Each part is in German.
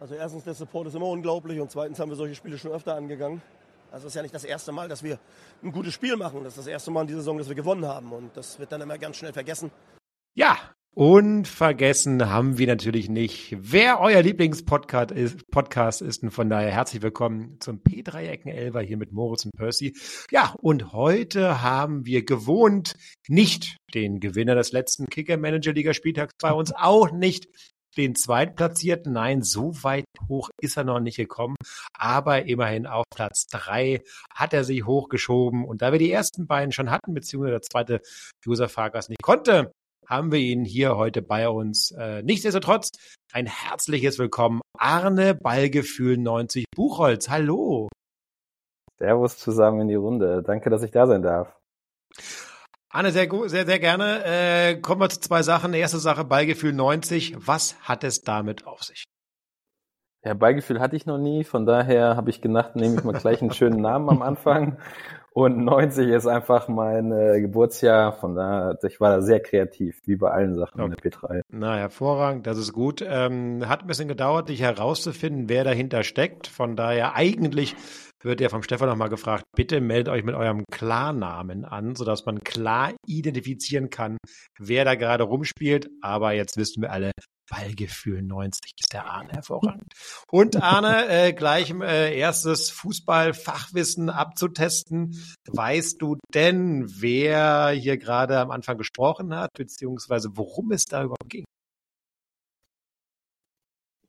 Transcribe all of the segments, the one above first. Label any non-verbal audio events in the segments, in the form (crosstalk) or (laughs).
Also erstens, der Support ist immer unglaublich und zweitens haben wir solche Spiele schon öfter angegangen. Also es ist ja nicht das erste Mal, dass wir ein gutes Spiel machen. Das ist das erste Mal in dieser Saison, dass wir gewonnen haben und das wird dann immer ganz schnell vergessen. Ja, und vergessen haben wir natürlich nicht, wer euer Lieblingspodcast ist, Podcast ist. Und von daher herzlich willkommen zum P3-Ecken Elver hier mit Moritz und Percy. Ja, und heute haben wir gewohnt nicht den Gewinner des letzten Kicker-Manager-Liga-Spieltags bei uns, auch nicht den Zweitplatzierten. Nein, so weit hoch ist er noch nicht gekommen. Aber immerhin auf Platz drei hat er sich hochgeschoben. Und da wir die ersten beiden schon hatten, beziehungsweise der zweite Josef Farkas nicht konnte, haben wir ihn hier heute bei uns. Äh, nichtsdestotrotz ein herzliches Willkommen, Arne Ballgefühl 90 Buchholz. Hallo. Servus zusammen in die Runde. Danke, dass ich da sein darf. Arne, sehr gut, sehr, sehr gerne. Äh, kommen wir zu zwei Sachen. Erste Sache, Ballgefühl 90. Was hat es damit auf sich? Ja, Ballgefühl hatte ich noch nie, von daher habe ich gedacht, nehme ich mal gleich einen schönen Namen am Anfang und 90 ist einfach mein äh, Geburtsjahr, von daher, ich war da sehr kreativ, wie bei allen Sachen okay. in der P3. Na, hervorragend, das ist gut. Ähm, hat ein bisschen gedauert, dich herauszufinden, wer dahinter steckt. Von daher, eigentlich wird ja vom Stefan nochmal gefragt, bitte meldet euch mit eurem Klarnamen an, sodass man klar identifizieren kann, wer da gerade rumspielt. Aber jetzt wissen wir alle, Ballgefühl 90 ist der Arne hervorragend. Und Arne, äh, gleich äh, erstes Fußballfachwissen abzutesten. Weißt du denn, wer hier gerade am Anfang gesprochen hat, beziehungsweise worum es da überhaupt ging?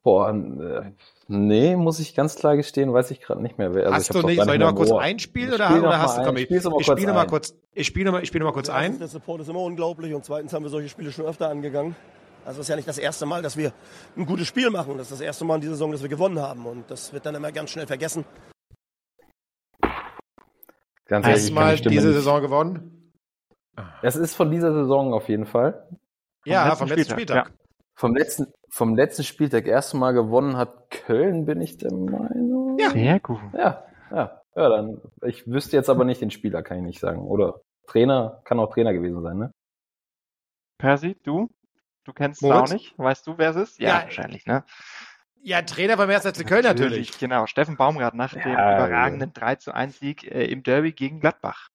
Boah, äh, nee, muss ich ganz klar gestehen, weiß ich gerade nicht mehr. Wer. Also hast du nicht, soll ich noch mal kurz einspielen oder, oder hast du, komm, ich, spiele mal kurz, ich spiele mal, ich spiele mal kurz ein. Der Support ist immer unglaublich und zweitens haben wir solche Spiele schon öfter angegangen. Also es ist ja nicht das erste Mal, dass wir ein gutes Spiel machen. Das ist das erste Mal in dieser Saison, dass wir gewonnen haben. Und das wird dann immer ganz schnell vergessen. Ganz ehrlich, Erstmal diese. Saison gewonnen? Es ist von dieser Saison auf jeden Fall. Vom ja, letzten vom letzten Spieltag. Spieltag. Ja. Vom letzten, vom letzten Spieltag erste Mal gewonnen hat Köln, bin ich der Meinung. Ja, sehr gut. Ja, ja, ja, dann. Ich wüsste jetzt aber nicht den Spieler, kann ich nicht sagen. Oder Trainer, kann auch Trainer gewesen sein, ne? Percy, du? Du kennst es auch nicht? Weißt du, wer es ist? Ja, ja, wahrscheinlich, ne? Ja, Trainer beim 1. FC Köln natürlich. natürlich. Genau, Steffen Baumgart nach ja, dem überragenden 3 zu 1 Sieg äh, im Derby gegen Gladbach.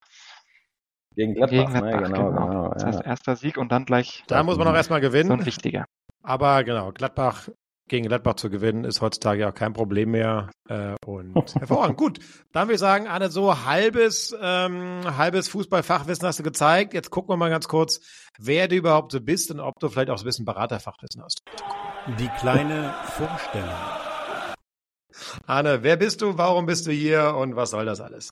Gegen Gladbach, gegen ne? Gladbach ne? genau, genau. genau. Das heißt, erster Sieg und dann gleich. Da muss man auch erstmal gewinnen. So ein wichtiger. Aber genau, Gladbach gegen Gladbach zu gewinnen, ist heutzutage auch kein Problem mehr. Äh, und (laughs) hervorragend. Gut, dann würde ich sagen, Anne, so halbes, ähm, halbes Fußballfachwissen hast du gezeigt. Jetzt gucken wir mal ganz kurz, wer du überhaupt so bist und ob du vielleicht auch so ein bisschen Beraterfachwissen hast. Die kleine Vorstellung. Anne, wer bist du, warum bist du hier und was soll das alles?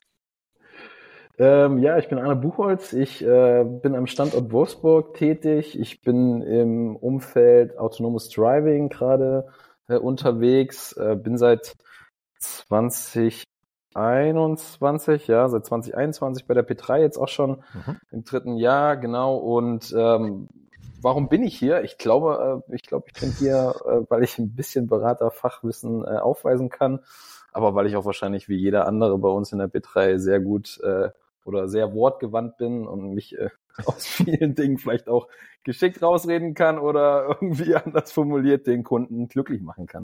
Ähm, ja, ich bin Arne Buchholz. Ich äh, bin am Standort Wolfsburg tätig. Ich bin im Umfeld Autonomous Driving gerade äh, unterwegs. Äh, bin seit 2021, ja, seit 2021 bei der P3 jetzt auch schon mhm. im dritten Jahr, genau. Und ähm, warum bin ich hier? Ich glaube, äh, ich glaube, ich bin hier, äh, weil ich ein bisschen Beraterfachwissen äh, aufweisen kann, aber weil ich auch wahrscheinlich wie jeder andere bei uns in der B3 sehr gut oder sehr wortgewandt bin und mich äh, (laughs) aus vielen Dingen vielleicht auch geschickt rausreden kann oder (laughs) irgendwie anders formuliert den Kunden glücklich machen kann.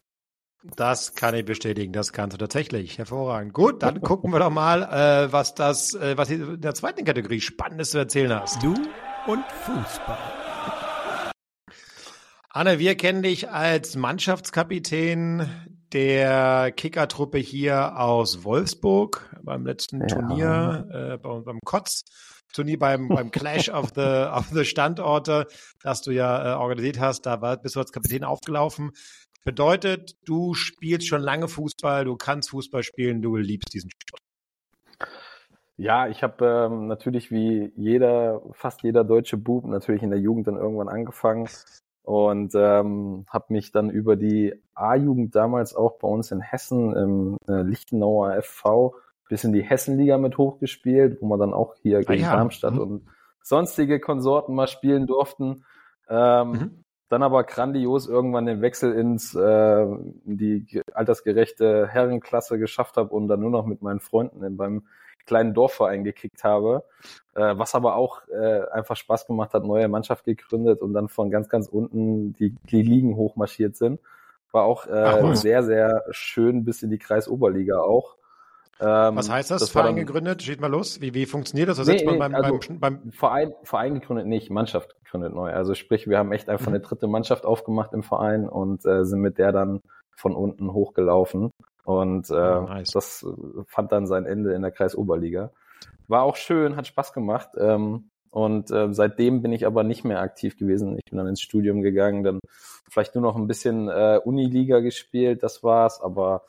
Das kann ich bestätigen, das kannst du tatsächlich. Hervorragend. Gut, dann gucken wir doch mal, äh, was das, äh, was in der zweiten Kategorie Spannendes zu erzählen hast. Du und Fußball. Anne, wir kennen dich als Mannschaftskapitän der Kickertruppe hier aus Wolfsburg beim letzten ja. Turnier, äh, beim, beim Kotz. Turnier beim, beim Clash of the, of the Standorte, das du ja äh, organisiert hast, da war, bist du als Kapitän aufgelaufen. Bedeutet, du spielst schon lange Fußball, du kannst Fußball spielen, du liebst diesen Sport. Ja, ich habe ähm, natürlich wie jeder, fast jeder deutsche Bub natürlich in der Jugend dann irgendwann angefangen und ähm, habe mich dann über die A-Jugend damals auch bei uns in Hessen im äh, Lichtenauer FV bis in die Hessenliga mit hochgespielt, wo man dann auch hier ah gegen ja. Darmstadt mhm. und sonstige Konsorten mal spielen durften. Ähm, mhm. Dann aber grandios irgendwann den Wechsel ins äh, in die altersgerechte Herrenklasse geschafft habe und dann nur noch mit meinen Freunden in, beim kleinen Dorfverein gekickt habe, äh, was aber auch äh, einfach Spaß gemacht hat, neue Mannschaft gegründet und dann von ganz, ganz unten die, die Ligen hochmarschiert sind. War auch äh, sehr, sehr schön bis in die Kreisoberliga auch. Ähm, Was heißt das? das Verein dann, gegründet? Steht mal los. Wie, wie funktioniert das? Was nee, nee, beim, also beim, beim Verein, Verein gegründet nicht, Mannschaft gegründet neu. Also sprich, wir haben echt einfach mhm. eine dritte Mannschaft aufgemacht im Verein und äh, sind mit der dann von unten hochgelaufen. Und äh, oh, nice. das fand dann sein Ende in der Kreisoberliga. War auch schön, hat Spaß gemacht. Ähm, und äh, seitdem bin ich aber nicht mehr aktiv gewesen. Ich bin dann ins Studium gegangen, dann vielleicht nur noch ein bisschen äh, Uniliga gespielt, das war's, aber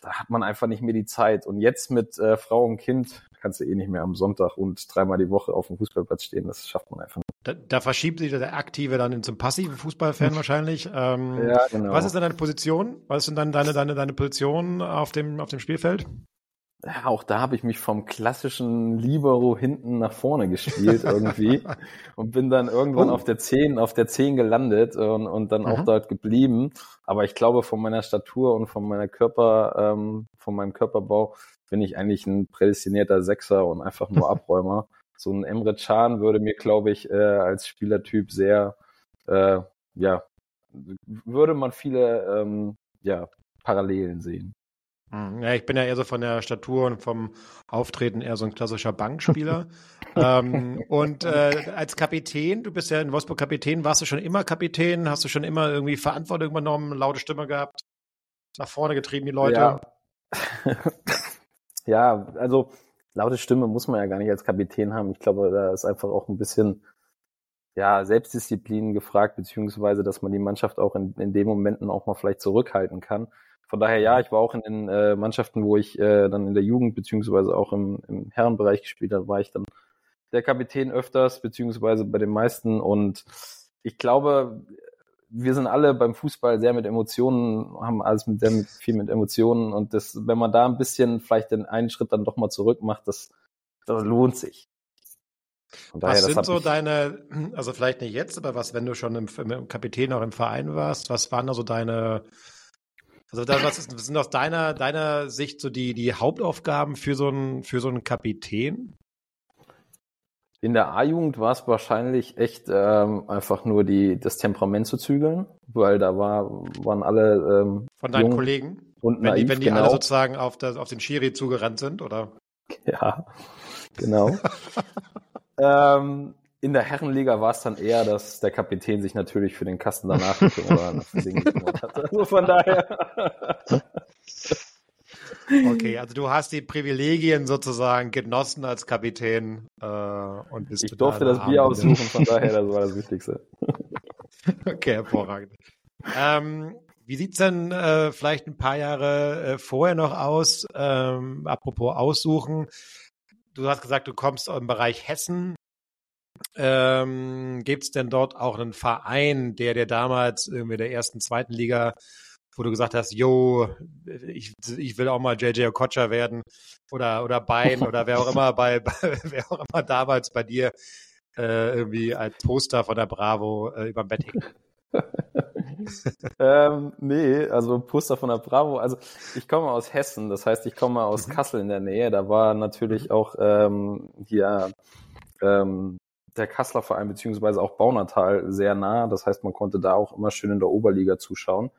da hat man einfach nicht mehr die Zeit. Und jetzt mit äh, Frau und Kind kannst du eh nicht mehr am Sonntag und dreimal die Woche auf dem Fußballplatz stehen. Das schafft man einfach nicht. Da, da verschiebt sich der Aktive dann zum passiven Fußballfan (laughs) wahrscheinlich. Ähm, ja, genau. Was ist denn deine Position? Was ist denn dann deine, deine, deine Position auf dem, auf dem Spielfeld? Ja, auch da habe ich mich vom klassischen Libero hinten nach vorne gespielt irgendwie (laughs) und bin dann irgendwann oh. auf der 10, auf der 10 gelandet und, und dann mhm. auch dort geblieben. Aber ich glaube, von meiner Statur und von meiner Körper, ähm, von meinem Körperbau bin ich eigentlich ein prädestinierter Sechser und einfach nur (laughs) Abräumer. so ein Emre Can würde mir, glaube ich, äh, als Spielertyp sehr, äh, ja, würde man viele ähm, ja, Parallelen sehen. Hm, ja, ich bin ja eher so von der Statur und vom Auftreten eher so ein klassischer Bankspieler. (laughs) ähm, und äh, als Kapitän, du bist ja in Wolfsburg Kapitän, warst du schon immer Kapitän? Hast du schon immer irgendwie Verantwortung übernommen, laute Stimme gehabt, nach vorne getrieben, die Leute? Ja, (laughs) ja also laute Stimme muss man ja gar nicht als Kapitän haben. Ich glaube, da ist einfach auch ein bisschen ja, Selbstdisziplin gefragt, beziehungsweise, dass man die Mannschaft auch in, in den Momenten auch mal vielleicht zurückhalten kann. Von daher ja, ich war auch in den äh, Mannschaften, wo ich äh, dann in der Jugend beziehungsweise auch im, im Herrenbereich gespielt habe, war ich dann der Kapitän öfters, beziehungsweise bei den meisten. Und ich glaube, wir sind alle beim Fußball sehr mit Emotionen, haben alles mit sehr mit, viel mit Emotionen. Und das, wenn man da ein bisschen vielleicht den einen Schritt dann doch mal zurück macht, das, das lohnt sich. Daher, was sind so deine, also vielleicht nicht jetzt, aber was, wenn du schon im, im Kapitän auch im Verein warst, was waren da so deine also das, was, ist, was sind aus deiner, deiner Sicht so die, die Hauptaufgaben für so einen, für so einen Kapitän? In der A-Jugend war es wahrscheinlich echt ähm, einfach nur die, das Temperament zu zügeln, weil da war, waren alle ähm, von deinen Kollegen und wenn naiv, die, wenn die genau. alle sozusagen auf, das, auf den Schiri zugerannt sind, oder? Ja, genau. (laughs) ähm, in der Herrenliga war es dann eher, dass der Kapitän sich natürlich für den Kasten danach gekümmert hat. (laughs) Also von daher. (laughs) Okay, also du hast die Privilegien sozusagen genossen als Kapitän äh, und bist Ich durfte das Bier aussuchen, von daher, das war das (laughs) Wichtigste. okay, hervorragend. Ähm, wie sieht's denn äh, vielleicht ein paar Jahre äh, vorher noch aus? Ähm, apropos aussuchen. Du hast gesagt, du kommst im Bereich Hessen. Ähm, Gibt es denn dort auch einen Verein, der dir damals irgendwie der ersten, zweiten Liga, wo du gesagt hast, yo, ich, ich will auch mal JJ Okocha werden oder, oder Bein oder wer auch immer bei, (laughs) bei wer auch immer damals bei dir äh, irgendwie als Poster von der Bravo äh, über dem Bett hing? (laughs) ähm, nee, also Poster von der Bravo. Also ich komme aus Hessen, das heißt, ich komme aus mhm. Kassel in der Nähe. Da war natürlich mhm. auch ähm, hier ähm, der Kasseler Verein beziehungsweise auch Baunatal sehr nah. Das heißt, man konnte da auch immer schön in der Oberliga zuschauen.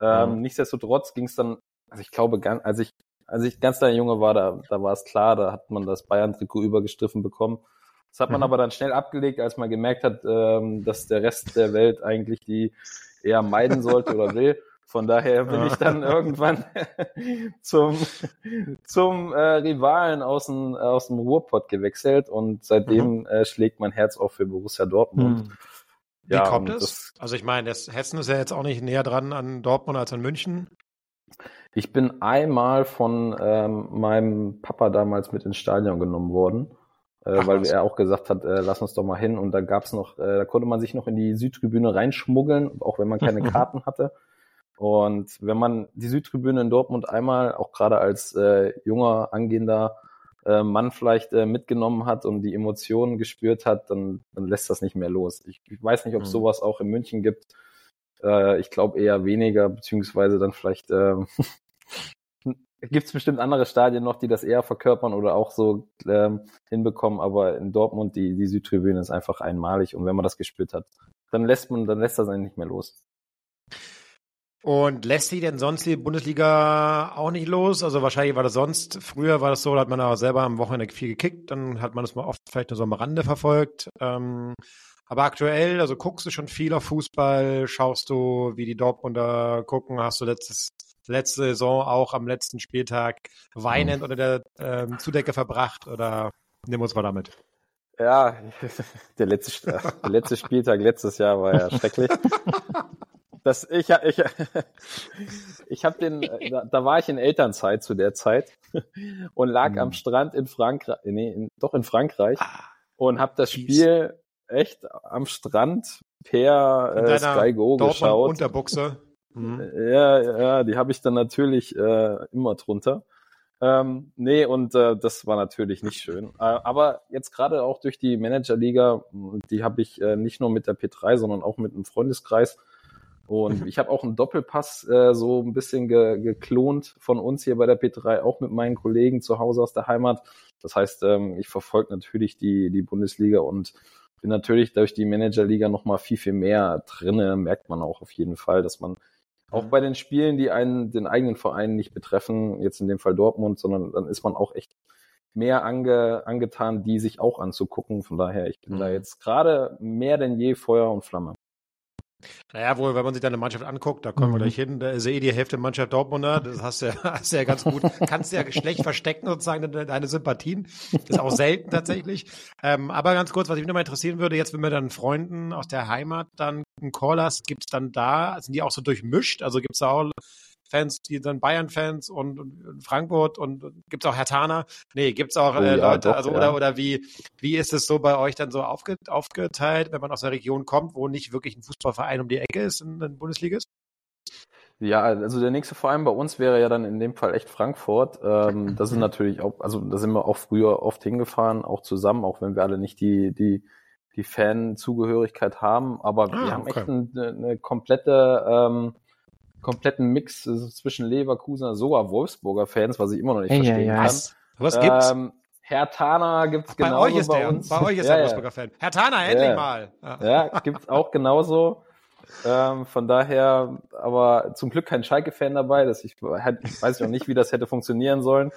Ähm, mhm. Nichtsdestotrotz ging es dann, also ich glaube, als ich als ich ganz kleiner Junge war, da, da war es klar, da hat man das Bayern-Trikot übergestriffen bekommen. Das hat man mhm. aber dann schnell abgelegt, als man gemerkt hat, ähm, dass der Rest der Welt eigentlich die eher meiden sollte oder will. Von daher bin ich dann irgendwann (laughs) zum, zum äh, Rivalen aus dem, aus dem Ruhrpott gewechselt und seitdem mhm. äh, schlägt mein Herz auch für Borussia Dortmund. Mhm. Wie ja, kommt es? Also ich meine, das Hessen ist ja jetzt auch nicht näher dran an Dortmund als an München. Ich bin einmal von ähm, meinem Papa damals mit ins Stadion genommen worden, äh, Ach, weil was? er auch gesagt hat, äh, lass uns doch mal hin. Und da gab's noch, äh, da konnte man sich noch in die Südtribüne reinschmuggeln, auch wenn man keine (laughs) Karten hatte. Und wenn man die Südtribüne in Dortmund einmal, auch gerade als äh, junger, angehender äh, Mann vielleicht äh, mitgenommen hat und die Emotionen gespürt hat, dann, dann lässt das nicht mehr los. Ich, ich weiß nicht, ob es mhm. sowas auch in München gibt. Äh, ich glaube eher weniger, beziehungsweise dann vielleicht (laughs) äh, gibt es bestimmt andere Stadien noch, die das eher verkörpern oder auch so ähm, hinbekommen, aber in Dortmund die, die Südtribüne ist einfach einmalig und wenn man das gespürt hat, dann lässt man, dann lässt das eigentlich nicht mehr los. Und lässt sich denn sonst die Bundesliga auch nicht los? Also wahrscheinlich war das sonst, früher war das so, da hat man aber selber am Wochenende viel gekickt, dann hat man das mal oft vielleicht nur so am Rande verfolgt. Ähm, aber aktuell, also guckst du schon viel auf Fußball, schaust du, wie die Dortmunder gucken, hast du letztes, letzte Saison auch am letzten Spieltag weinend unter der ähm, Zudecke verbracht oder nimm uns mal damit. Ja, (laughs) der letzte, der letzte Spieltag letztes Jahr war ja (laughs) schrecklich. Das, ich ich, (laughs) ich habe den, (laughs) da, da, war ich in Elternzeit zu der Zeit (laughs) und lag mhm. am Strand in Frankreich, nee, in, doch in Frankreich ah, und habe das Spiel echt am Strand per äh, Sky Go Dortmund geschaut. Unterbuchse. Mhm. Ja, ja, die habe ich dann natürlich äh, immer drunter. Ähm, nee, und äh, das war natürlich nicht schön. Äh, aber jetzt gerade auch durch die Managerliga, die habe ich äh, nicht nur mit der P3, sondern auch mit einem Freundeskreis. Und (laughs) ich habe auch einen Doppelpass äh, so ein bisschen ge geklont von uns hier bei der P3, auch mit meinen Kollegen zu Hause aus der Heimat. Das heißt, ähm, ich verfolge natürlich die, die Bundesliga und bin natürlich durch die Managerliga noch mal viel, viel mehr drinne. Merkt man auch auf jeden Fall, dass man auch bei den Spielen, die einen den eigenen Verein nicht betreffen, jetzt in dem Fall Dortmund, sondern dann ist man auch echt mehr ange, angetan, die sich auch anzugucken. Von daher, ich bin mhm. da jetzt gerade mehr denn je Feuer und Flamme. Naja, wohl, wenn man sich deine Mannschaft anguckt, da kommen mhm. wir gleich hin, da ist ja eh die Hälfte Mannschaft Dortmunder, das hast du ja, (laughs) hast du ja ganz gut, kannst du ja schlecht verstecken sozusagen deine, Sympathien, das ist auch selten tatsächlich. Ähm, aber ganz kurz, was mich nochmal interessieren würde, jetzt wenn wir dann Freunden aus der Heimat dann einen Call hast, gibt's dann da, sind die auch so durchmischt, also gibt's da auch Fans, die dann Bayern-Fans und, und, Frankfurt und, und gibt's auch Hertaner? Nee, gibt's auch äh, oh, ja, Leute, doch, also ja. oder oder wie wie ist es so bei euch dann so aufge, aufgeteilt, wenn man aus einer Region kommt, wo nicht wirklich ein Fußballverein um die Ecke ist, in der Bundesliga ist? Ja, also der nächste Verein bei uns wäre ja dann in dem Fall echt Frankfurt. Ähm, (clears throat) das ist natürlich auch, also da sind wir auch früher oft hingefahren, auch zusammen, auch wenn wir alle nicht die die die Fan-Zugehörigkeit haben, aber ah, wir haben okay. echt eine, eine komplette ähm, kompletten Mix also zwischen Leverkusener, sogar Wolfsburger Fans, was ich immer noch nicht hey, verstehen ja, ja. kann. Was gibt's? Ähm, Herr Tana gibt's genauso bei, euch ist bei der, uns. Bei euch ist (laughs) ja, der Wolfsburger Fan. Herr Tana, endlich ja. mal. Ja, gibt's auch genauso. Ähm, von daher, aber zum Glück kein Schalke-Fan dabei. Das ich, ich weiß noch nicht, wie das hätte funktionieren sollen.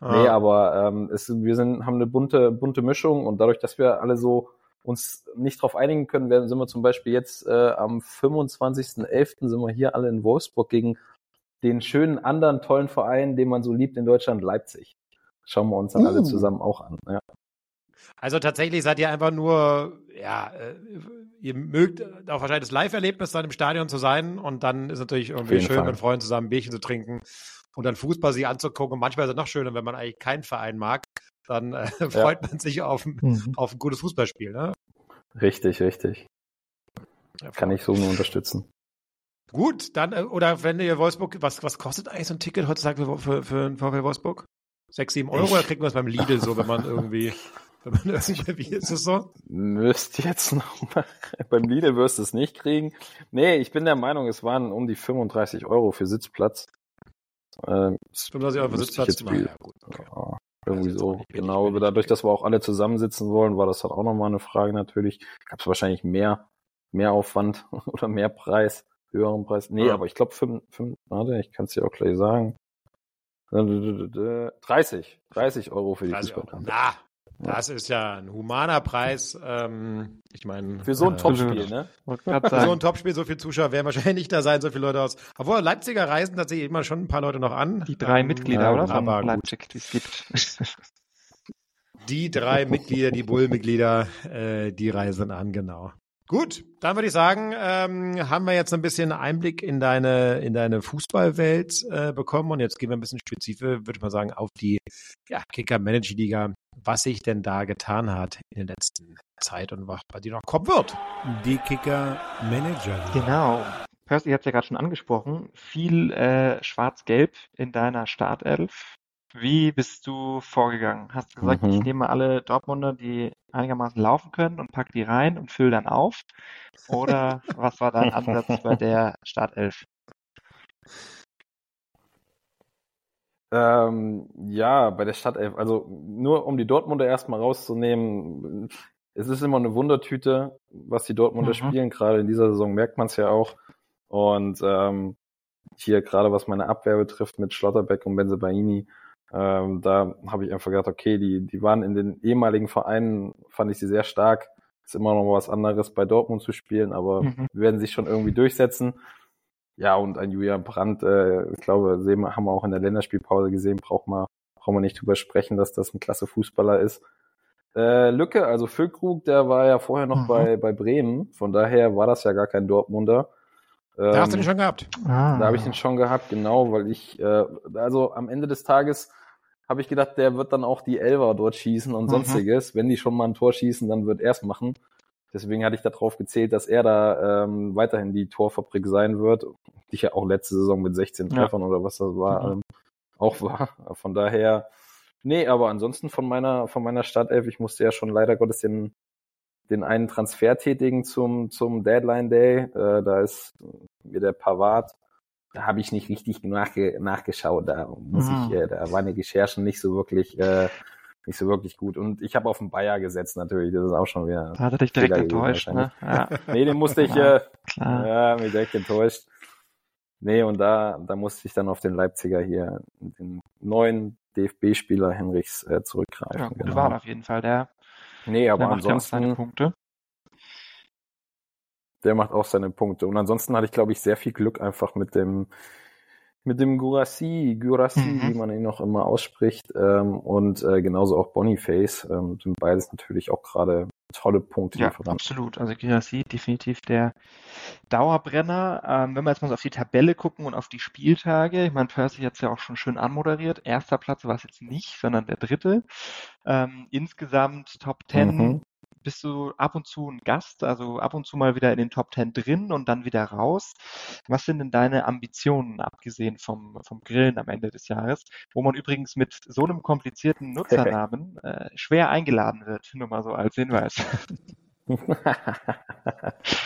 Ah. Nee, aber ähm, es, wir sind, haben eine bunte, bunte Mischung und dadurch, dass wir alle so uns nicht darauf einigen können, werden, sind wir zum Beispiel jetzt äh, am 25.11. sind wir hier alle in Wolfsburg gegen den schönen anderen tollen Verein, den man so liebt in Deutschland, Leipzig. Schauen wir uns dann uh. alle zusammen auch an. Ja. Also tatsächlich seid ihr einfach nur, ja, äh, ihr mögt auch wahrscheinlich das Live-Erlebnis dann im Stadion zu sein und dann ist natürlich irgendwie schön, Fall. mit Freunden zusammen ein Bierchen zu trinken und dann Fußball sich anzugucken. Und manchmal ist es noch schöner, wenn man eigentlich keinen Verein mag, dann äh, (laughs) freut ja. man sich auf, mhm. auf ein gutes Fußballspiel. Ne? Richtig, richtig. Kann ich so nur unterstützen. Gut, dann, äh, oder wenn ihr Wolfsburg, was, was kostet eigentlich so ein Ticket heutzutage für, für, für einen VfL Wolfsburg? Sechs, sieben Euro, oder kriegt man es beim Lidl so, wenn man irgendwie, (laughs) wenn man irgendwie, wie ist es so? Müsst jetzt noch mal, (laughs) beim Lidl wirst du es nicht kriegen. Nee, ich bin der Meinung, es waren um die 35 Euro für Sitzplatz. Ähm, 35 Euro für Sitzplatz? Na, ja, gut, okay. Ja. Irgendwie so. Genau, dadurch, dass wir auch alle zusammensitzen wollen, war das dann auch nochmal eine Frage natürlich. Gab es wahrscheinlich mehr, mehr Aufwand (laughs) oder mehr Preis, höheren Preis. Nee, ja. aber ich glaube, fünf, fünf, warte, ich kann es dir auch gleich sagen. 30, 30 Euro für die Fußballkarte. Na, das ist ja ein humaner Preis. Ähm, ich meine. Für so ein äh, Topspiel, ne? Für so ein Topspiel, so viele Zuschauer werden wahrscheinlich nicht da sein, so viele Leute aus. Obwohl, Leipziger reisen tatsächlich immer schon ein paar Leute noch an. Die drei ähm, Mitglieder, oder? Aber Leipzig, die es gibt. Die drei Mitglieder, die Bull-Mitglieder, äh, die reisen an, genau. Gut, dann würde ich sagen, ähm, haben wir jetzt ein bisschen Einblick in deine in deine Fußballwelt äh, bekommen und jetzt gehen wir ein bisschen spezifisch, würde ich mal sagen, auf die ja, Kicker Manager Liga, was sich denn da getan hat in der letzten Zeit und was bei dir noch kommen wird. Die Kicker Manager Liga. Genau. Percy hat es ja gerade schon angesprochen. Viel äh, Schwarz-Gelb in deiner Startelf. Wie bist du vorgegangen? Hast du gesagt, mhm. ich nehme alle Dortmunder, die einigermaßen laufen können und pack die rein und fülle dann auf? Oder (laughs) was war dein Ansatz bei der Startelf? Ähm, ja, bei der Startelf, also nur um die Dortmunder erstmal rauszunehmen, es ist immer eine Wundertüte, was die Dortmunder mhm. spielen, gerade in dieser Saison merkt man es ja auch. Und ähm, hier gerade was meine Abwehr betrifft mit Schlotterbeck und Benzebaini, ähm, da habe ich einfach gedacht, okay, die, die waren in den ehemaligen Vereinen, fand ich sie sehr stark. Ist immer noch was anderes bei Dortmund zu spielen, aber mhm. werden sich schon irgendwie durchsetzen. Ja, und ein Julian Brandt, äh, ich glaube, sehen haben wir auch in der Länderspielpause gesehen, braucht man, braucht man nicht drüber sprechen, dass das ein klasse Fußballer ist. Äh, Lücke, also Füllkrug, der war ja vorher noch mhm. bei, bei Bremen, von daher war das ja gar kein Dortmunder. Ähm, da hast du den schon gehabt. Ah. Da habe ich den schon gehabt, genau, weil ich, äh, also am Ende des Tages habe ich gedacht, der wird dann auch die Elver dort schießen und mhm. sonstiges. Wenn die schon mal ein Tor schießen, dann wird er es machen. Deswegen hatte ich darauf gezählt, dass er da ähm, weiterhin die Torfabrik sein wird, die ja auch letzte Saison mit 16 Treffern ja. oder was das war, mhm. ähm, auch war. Von daher, nee, aber ansonsten von meiner, von meiner Startelf, ich musste ja schon leider Gottes den, den einen Transfer tätigen zum, zum Deadline Day. Äh, da ist der Pavard da habe ich nicht richtig nachge nachgeschaut. Da muss mhm. ich, äh, da waren die Recherchen nicht so wirklich, äh, nicht so wirklich gut. Und ich habe auf den Bayer gesetzt natürlich. Das ist auch schon wieder. Da hat er dich direkt enttäuscht, ne? Ja. (laughs) nee, den musste ich, ja, äh, ja, mich direkt enttäuscht. Nee, und da, da musste ich dann auf den Leipziger hier, den neuen DFB-Spieler Henrichs äh, zurückgreifen. Ja, gute genau. Wahl auf jeden Fall. Der, nee, aber der macht ansonsten, ja seine Punkte der macht auch seine Punkte. Und ansonsten hatte ich, glaube ich, sehr viel Glück einfach mit dem, mit dem Gurasi, Gurasi, mhm. wie man ihn noch immer ausspricht, ähm, und äh, genauso auch Boniface, ähm, sind beides natürlich auch gerade tolle Punkte. Ja, absolut. Also Gurasi definitiv der Dauerbrenner. Ähm, wenn wir jetzt mal so auf die Tabelle gucken und auf die Spieltage, ich meine, Percy hat es ja auch schon schön anmoderiert. Erster Platz war es jetzt nicht, sondern der dritte. Ähm, insgesamt Top 10 mhm bist du ab und zu ein Gast, also ab und zu mal wieder in den Top Ten drin und dann wieder raus. Was sind denn deine Ambitionen, abgesehen vom, vom Grillen am Ende des Jahres, wo man übrigens mit so einem komplizierten Nutzernamen (laughs) äh, schwer eingeladen wird, nur mal so als Hinweis. (laughs)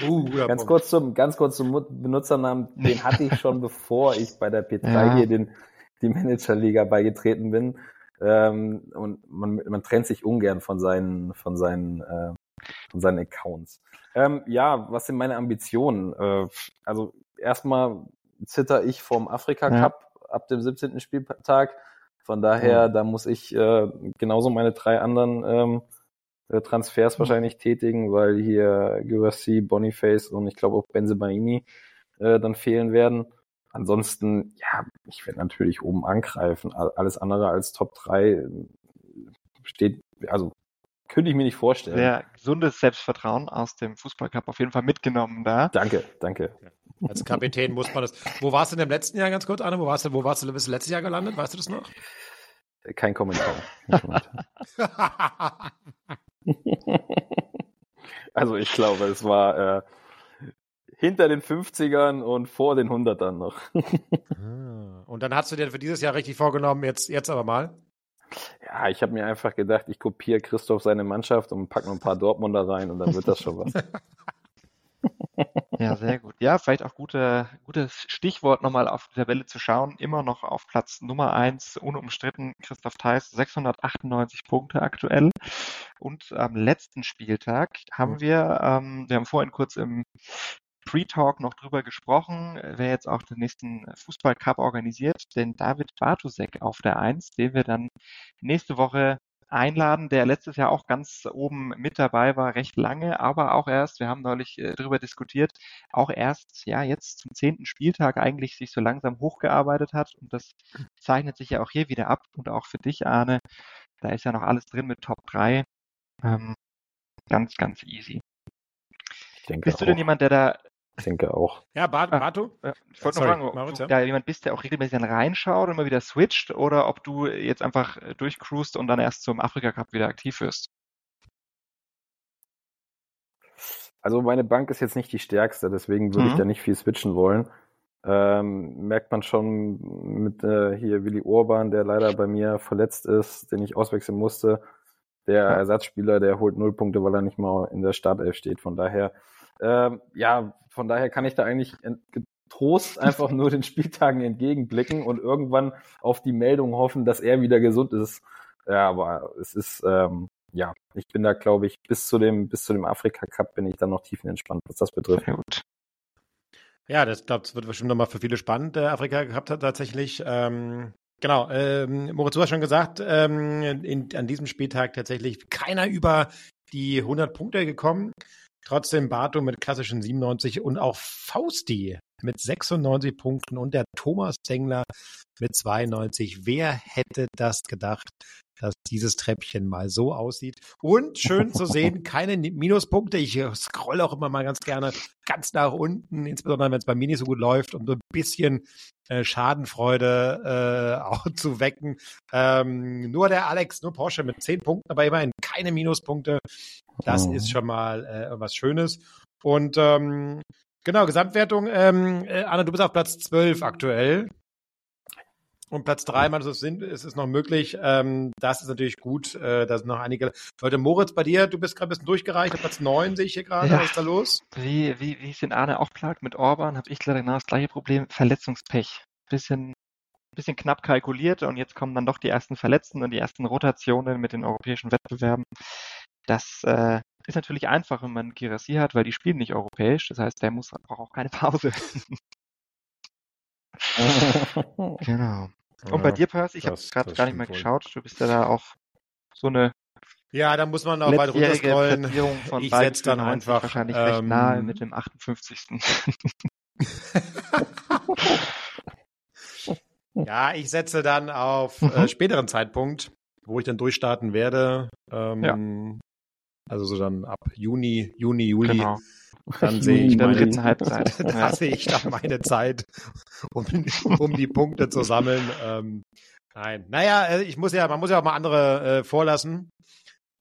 uh, ganz, kurz zum, ganz kurz zum Benutzernamen, den hatte ich schon (laughs) bevor ich bei der P3 ja. hier den, die Managerliga beigetreten bin. Ähm, und man, man trennt sich ungern von seinen, von seinen, äh, von seinen Accounts. Ähm, ja, was sind meine Ambitionen? Äh, also erstmal zitter ich vom Afrika Cup ja. ab dem 17. Spieltag. Von daher, mhm. da muss ich äh, genauso meine drei anderen ähm, äh, Transfers mhm. wahrscheinlich tätigen, weil hier Gurassi, Boniface und ich glaube auch Benzebaini äh, dann fehlen werden. Ansonsten, ja, ich werde natürlich oben angreifen. Alles andere als Top 3 äh, steht, also könnte ich mir nicht vorstellen. Sehr gesundes Selbstvertrauen aus dem Fußballcup auf jeden Fall mitgenommen da. Danke, danke. Als Kapitän muss man das. Wo warst du denn im letzten Jahr ganz kurz, Anne? Wo warst du, wo warst du bist du letztes Jahr gelandet? Weißt du das noch? Kein Kommentar. (laughs) also ich glaube, es war äh, hinter den 50ern und vor den 100ern noch. Ah. und dann hast du dir für dieses Jahr richtig vorgenommen, jetzt, jetzt aber mal? Ja, ich habe mir einfach gedacht, ich kopiere Christoph seine Mannschaft und packe noch ein paar Dortmunder rein und dann wird das schon was. (laughs) Ja, sehr gut. Ja, vielleicht auch gute, gutes Stichwort nochmal auf die Tabelle zu schauen. Immer noch auf Platz Nummer eins unumstritten Christoph Theis, 698 Punkte aktuell. Und am letzten Spieltag haben wir, ähm, wir haben vorhin kurz im Pre-Talk noch drüber gesprochen, wer jetzt auch den nächsten Fußball-Cup organisiert, denn David Bartusek auf der Eins, den wir dann nächste Woche einladen, der letztes Jahr auch ganz oben mit dabei war, recht lange, aber auch erst, wir haben neulich äh, darüber diskutiert, auch erst, ja, jetzt zum zehnten Spieltag eigentlich sich so langsam hochgearbeitet hat und das zeichnet sich ja auch hier wieder ab und auch für dich, Arne, da ist ja noch alles drin mit Top 3. Ähm, ganz, ganz easy. Bist du denn jemand, der da ich denke auch. Ja, Bart, ah, Bartu? Ah, ich wollte noch fragen, ob du ja. jemand bist, der auch regelmäßig dann reinschaut und immer wieder switcht oder ob du jetzt einfach durchcruist und dann erst zum Afrika Cup wieder aktiv wirst. Also meine Bank ist jetzt nicht die stärkste, deswegen würde mhm. ich da nicht viel switchen wollen. Ähm, merkt man schon mit äh, hier Willi Urban, der leider bei mir verletzt ist, den ich auswechseln musste. Der ja. Ersatzspieler, der holt null Punkte, weil er nicht mal in der Startelf steht. Von daher ähm, ja, von daher kann ich da eigentlich getrost einfach nur den Spieltagen entgegenblicken und irgendwann auf die Meldung hoffen, dass er wieder gesund ist. Ja, aber es ist, ähm, ja, ich bin da, glaube ich, bis zu dem, bis zu dem Afrika Cup bin ich dann noch tiefenentspannt, was das betrifft. Sehr gut. Ja, das glaube ich wird bestimmt nochmal für viele spannend. Äh, Afrika gehabt hat tatsächlich. Ähm, genau, ähm, Moritz, du hast schon gesagt, ähm, in, an diesem Spieltag tatsächlich keiner über die 100 Punkte gekommen. Trotzdem Bato mit klassischen 97 und auch Fausti mit 96 Punkten und der Thomas Dengler mit 92. Wer hätte das gedacht? Dass dieses Treppchen mal so aussieht. Und schön zu sehen, (laughs) keine Minuspunkte. Ich scrolle auch immer mal ganz gerne ganz nach unten, insbesondere wenn es bei Mini so gut läuft, um so ein bisschen äh, Schadenfreude äh, (laughs) auch zu wecken. Ähm, nur der Alex, nur Porsche mit zehn Punkten, aber immerhin keine Minuspunkte. Das oh. ist schon mal äh, was Schönes. Und ähm, genau, Gesamtwertung, ähm, äh, Anna, du bist auf Platz 12 aktuell. Und Platz drei, man, es ist noch möglich. Ähm, das ist natürlich gut. Äh, da sind noch einige Leute. Moritz, bei dir, du bist gerade ein bisschen durchgereicht. Platz neun sehe ich hier gerade. Ja. Was ist da los? Wie, wie, wie es den Arne auch plagt mit Orban, habe ich leider genau das gleiche Problem. Verletzungspech. Bisschen, bisschen knapp kalkuliert und jetzt kommen dann doch die ersten Verletzten und die ersten Rotationen mit den europäischen Wettbewerben. Das äh, ist natürlich einfach, wenn man Girassi hat, weil die spielen nicht europäisch. Das heißt, der muss braucht auch keine Pause. (laughs) (laughs) genau. Und bei dir, Percy, ich habe gerade gar nicht mehr geschaut, du bist ja da auch so eine ja, da muss man auch weit runterscrollen. Ich setze dann einfach wahrscheinlich ähm, recht nahe mit dem 58. (laughs) ja, ich setze dann auf äh, mhm. späteren Zeitpunkt, wo ich dann durchstarten werde. Ähm, ja. Also so dann ab Juni, Juni, Juli. Genau. (laughs) Dann sehe ich meine dritten Halbzeit. da ja. sehe ich dann meine Zeit, um, um die Punkte zu sammeln. Ähm, nein, naja, äh, ich muss ja, man muss ja auch mal andere äh, vorlassen.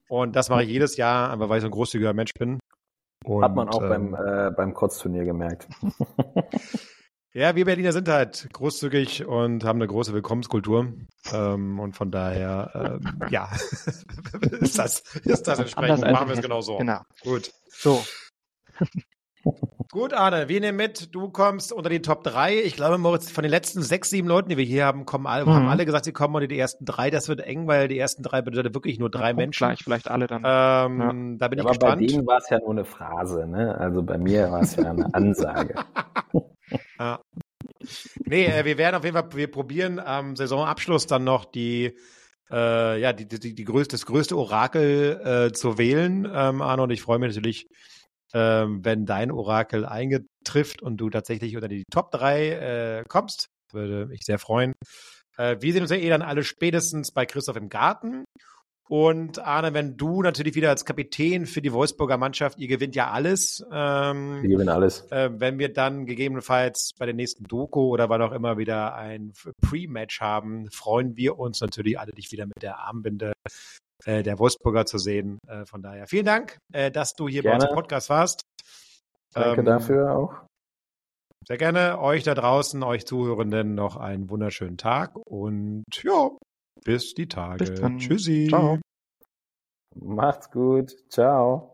Und das mache ich jedes Jahr, einfach weil ich so ein großzügiger Mensch bin. Und, Hat man auch ähm, beim, äh, beim Kurzturnier gemerkt. (laughs) ja, wir Berliner sind halt großzügig und haben eine große Willkommenskultur. Ähm, und von daher, ähm, ja, (laughs) ist das, ist das entsprechend. Machen wir es genau so. Genau. Gut. So, (laughs) Gut, Arne, wir nehmen mit, du kommst unter die Top 3. Ich glaube, Moritz, von den letzten sechs, sieben Leuten, die wir hier haben, kommen alle, mhm. haben alle gesagt, sie kommen unter die ersten drei. Das wird eng, weil die ersten drei bedeutet wirklich nur drei Menschen. Gleich, vielleicht alle dann. Ähm, ja. Da bin ja, ich aber gespannt. bei denen war es ja nur eine Phrase, ne? Also bei mir war es ja eine Ansage. (laughs) ja. Nee, äh, wir werden auf jeden Fall, wir probieren am Saisonabschluss dann noch die äh, ja, die, die, die größte, das größte Orakel äh, zu wählen, ähm, Arno, und ich freue mich natürlich, ähm, wenn dein Orakel eingetrifft und du tatsächlich unter die Top 3 äh, kommst. Würde mich sehr freuen. Äh, wir sehen uns ja eh dann alle spätestens bei Christoph im Garten. Und Arne, wenn du natürlich wieder als Kapitän für die Wolfsburger Mannschaft, ihr gewinnt ja alles. Ähm, wir gewinnen alles. Äh, wenn wir dann gegebenenfalls bei der nächsten Doku oder wann auch immer wieder ein Pre-Match haben, freuen wir uns natürlich alle, dich wieder mit der Armbinde äh, der Wolfsburger zu sehen. Äh, von daher vielen Dank, äh, dass du hier gerne. bei uns im Podcast warst. Danke ähm, dafür auch. Sehr gerne euch da draußen, euch Zuhörenden noch einen wunderschönen Tag und ja, bis die Tage. Bis dann. Tschüssi. Ciao. Macht's gut. Ciao.